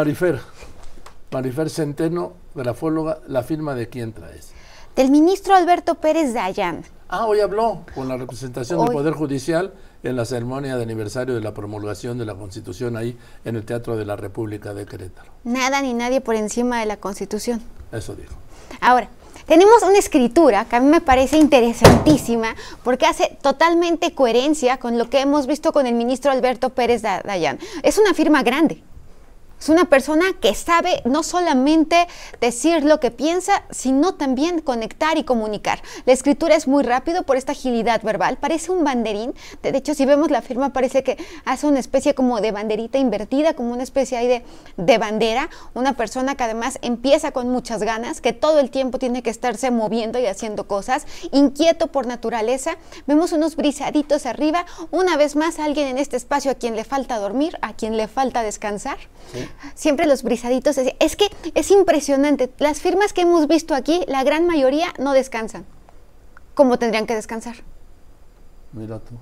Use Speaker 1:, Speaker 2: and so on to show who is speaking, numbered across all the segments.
Speaker 1: Marifer, Marifer Centeno, grafóloga, ¿la firma de quién traes?
Speaker 2: Del ministro Alberto Pérez Dayan.
Speaker 1: Ah, hoy habló con la representación del Poder Judicial en la ceremonia de aniversario de la promulgación de la Constitución ahí en el Teatro de la República de Querétaro.
Speaker 2: Nada ni nadie por encima de la Constitución.
Speaker 1: Eso dijo.
Speaker 2: Ahora, tenemos una escritura que a mí me parece interesantísima porque hace totalmente coherencia con lo que hemos visto con el ministro Alberto Pérez Dayan. Es una firma grande. Es una persona que sabe no solamente decir lo que piensa, sino también conectar y comunicar. La escritura es muy rápido por esta agilidad verbal. Parece un banderín. De hecho, si vemos la firma, parece que hace una especie como de banderita invertida, como una especie ahí de, de bandera. Una persona que además empieza con muchas ganas, que todo el tiempo tiene que estarse moviendo y haciendo cosas, inquieto por naturaleza. Vemos unos brisaditos arriba. Una vez más, alguien en este espacio a quien le falta dormir, a quien le falta descansar. Siempre los brisaditos. Es que es impresionante. Las firmas que hemos visto aquí, la gran mayoría no descansan como tendrían que descansar.
Speaker 1: Mira tú.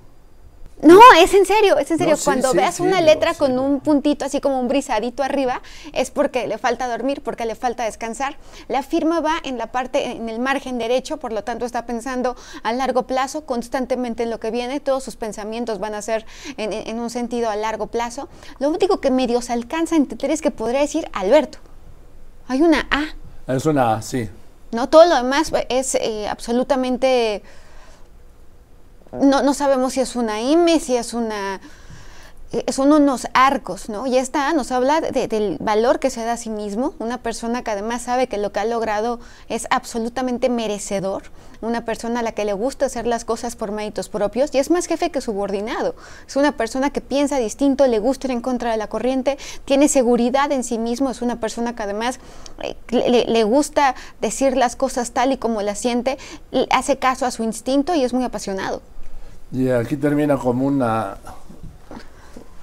Speaker 2: No, es en serio, es en serio. Cuando veas una letra con un puntito así como un brisadito arriba, es porque le falta dormir, porque le falta descansar. La firma va en la parte, en el margen derecho, por lo tanto está pensando a largo plazo, constantemente en lo que viene, todos sus pensamientos van a ser en, un sentido a largo plazo. Lo único que medio se alcanza a entender es que podría decir Alberto. Hay una A.
Speaker 1: Es una A, sí.
Speaker 2: No, todo lo demás es eh, absolutamente no, no sabemos si es una M, si es una eh, son unos arcos, ¿no? Y esta nos habla del valor que se da a sí mismo, una persona que además sabe que lo que ha logrado es absolutamente merecedor, una persona a la que le gusta hacer las cosas por méritos propios y es más jefe que subordinado, es una persona que piensa distinto, le gusta ir en contra de la corriente, tiene seguridad en sí mismo, es una persona que además eh, le, le gusta decir las cosas tal y como las siente, hace caso a su instinto y es muy apasionado.
Speaker 1: Y aquí termina como una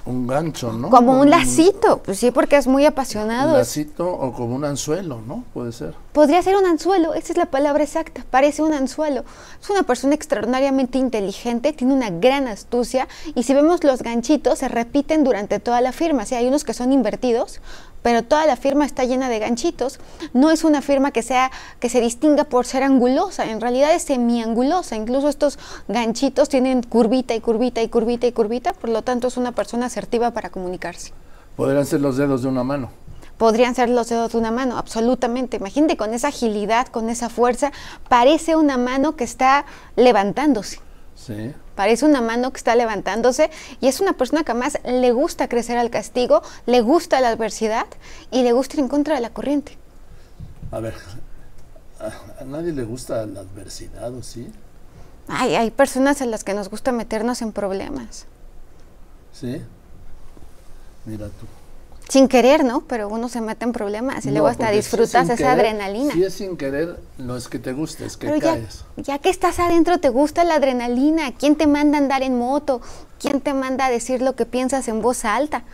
Speaker 1: un gancho, ¿no?
Speaker 2: Como un lacito, pues sí, porque es muy apasionado.
Speaker 1: Un lacito o como un anzuelo, ¿no? Puede ser.
Speaker 2: Podría ser un anzuelo, esa es la palabra exacta, parece un anzuelo. Es una persona extraordinariamente inteligente, tiene una gran astucia y si vemos los ganchitos se repiten durante toda la firma, o hay unos que son invertidos, pero toda la firma está llena de ganchitos. No es una firma que sea que se distinga por ser angulosa, en realidad es semiangulosa. Incluso estos ganchitos tienen curvita y curvita y curvita y curvita, por lo tanto es una persona asertiva para comunicarse.
Speaker 1: Podrían ser los dedos de una mano
Speaker 2: podrían ser los dedos de una mano, absolutamente. Imagínate con esa agilidad, con esa fuerza, parece una mano que está levantándose.
Speaker 1: Sí.
Speaker 2: Parece una mano que está levantándose y es una persona que además le gusta crecer al castigo, le gusta la adversidad y le gusta ir en contra de la corriente.
Speaker 1: A ver, a, nadie le gusta la adversidad, ¿o sí?
Speaker 2: Ay, hay personas a las que nos gusta meternos en problemas.
Speaker 1: ¿Sí? Mira tú
Speaker 2: sin querer, ¿no? Pero uno se mete en problemas y luego hasta disfrutas esa adrenalina.
Speaker 1: Si es sin querer, no es que te guste, es que caes.
Speaker 2: Ya, que estás adentro, te gusta la adrenalina. ¿Quién te manda a andar en moto? ¿Quién te manda a decir lo que piensas en voz alta?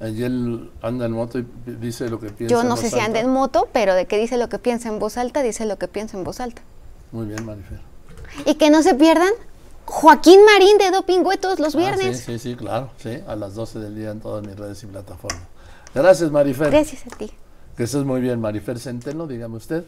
Speaker 1: Él anda en moto y dice lo que piensa.
Speaker 2: Yo no sé si anda en moto, pero de que dice lo que piensa en voz alta, dice lo que piensa en voz alta.
Speaker 1: Muy bien, Marifer.
Speaker 2: Y que no se pierdan Joaquín Marín de Dopingüe todos los ah, viernes.
Speaker 1: sí, sí, sí, claro, sí, a las 12 del día en todas mis redes y plataformas. Gracias, Marifer.
Speaker 2: Gracias a ti.
Speaker 1: Que estés muy bien, Marifer Centeno, dígame usted.